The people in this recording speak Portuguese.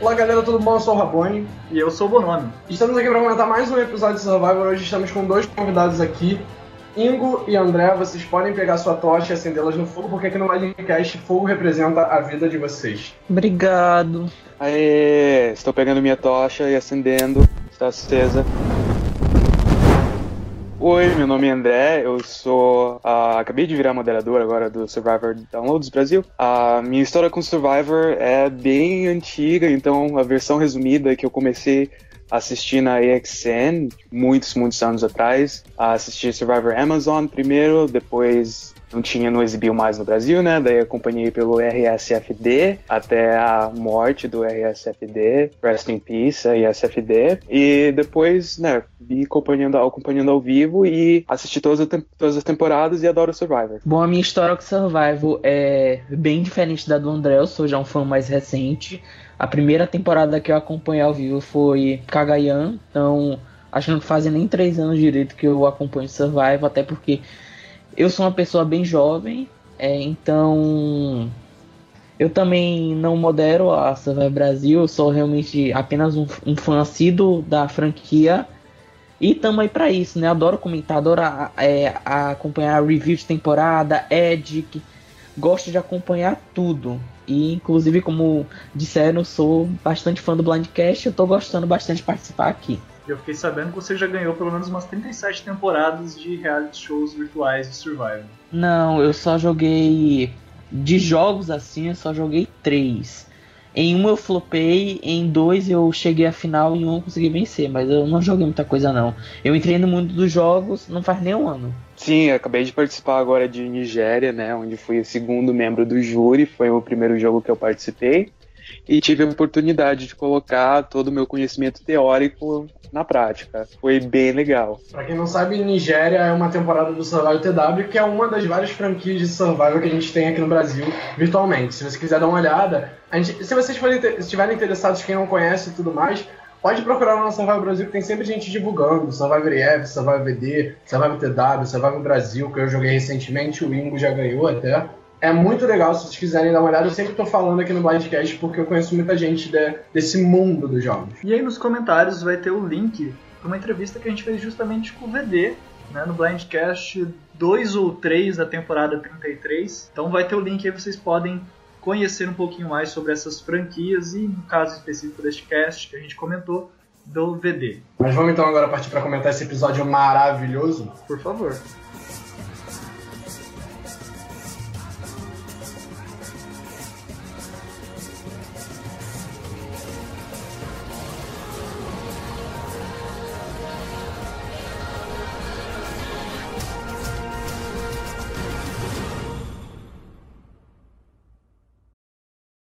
Olá galera, tudo bom? Eu sou o Rabone. E eu sou o Bonome. Estamos aqui para comentar mais um episódio de Survivor. Hoje estamos com dois convidados aqui. Ingo e André, vocês podem pegar sua tocha e acendê-las no fogo, porque aqui no Magicast fogo representa a vida de vocês. Obrigado. Aê, estou pegando minha tocha e acendendo. Está acesa. Oi, meu nome é André, eu sou. Uh, acabei de virar moderador agora do Survivor Downloads Brasil. A minha história com Survivor é bem antiga, então a versão resumida que eu comecei a assistir na AXN muitos, muitos anos atrás. Assisti Survivor Amazon primeiro, depois não tinha, não exibiu mais no Brasil, né? Daí acompanhei pelo RSFD até a morte do RSFD, Rest in Peace, RSFD, e depois, né, vi acompanhando, acompanhando ao vivo e assisti todas, todas as temporadas e adoro Survivor. Bom, a minha história com Survivor é bem diferente da do André, eu sou já um fã mais recente. A primeira temporada que eu acompanhei ao vivo foi Kagayan, então acho que não fazem nem três anos direito que eu acompanho Survivor, até porque eu sou uma pessoa bem jovem, é, então eu também não modero a Survivor Brasil, sou realmente apenas um, um fã assíduo da franquia. E tamo aí pra isso, né? Adoro comentar, adoro a, é, a acompanhar review de temporada, Edic, gosto de acompanhar tudo. E inclusive, como disseram, sou bastante fã do Blindcast, eu tô gostando bastante de participar aqui. Eu fiquei sabendo que você já ganhou pelo menos umas 37 temporadas de reality shows virtuais de Survivor. Não, eu só joguei. De jogos assim, eu só joguei três. Em um eu flopei, em dois eu cheguei à final, em um eu consegui vencer, mas eu não joguei muita coisa não. Eu entrei no mundo dos jogos não faz nem um ano. Sim, acabei de participar agora de Nigéria, né, onde fui o segundo membro do júri, foi o primeiro jogo que eu participei e tive a oportunidade de colocar todo o meu conhecimento teórico na prática. Foi bem legal. Pra quem não sabe, Nigéria é uma temporada do Survival TW, que é uma das várias franquias de Survival que a gente tem aqui no Brasil virtualmente. Se você quiser dar uma olhada, gente, se vocês forem, estiverem interessados, quem não conhece e tudo mais, pode procurar no Survival Brasil, que tem sempre gente divulgando. Survivor EF, Survivor VD, Survivor TW, Survivor Brasil, que eu joguei recentemente, o Ingo já ganhou até. É muito legal, se vocês quiserem dar uma olhada. Eu sempre estou falando aqui no Blindcast porque eu conheço muita gente de, desse mundo dos jogos. E aí nos comentários vai ter o link para uma entrevista que a gente fez justamente com o VD, né, no Blindcast 2 ou 3 da temporada 33. Então vai ter o link aí, vocês podem conhecer um pouquinho mais sobre essas franquias e, no caso específico deste cast que a gente comentou, do VD. Mas vamos então agora partir para comentar esse episódio maravilhoso? Por favor.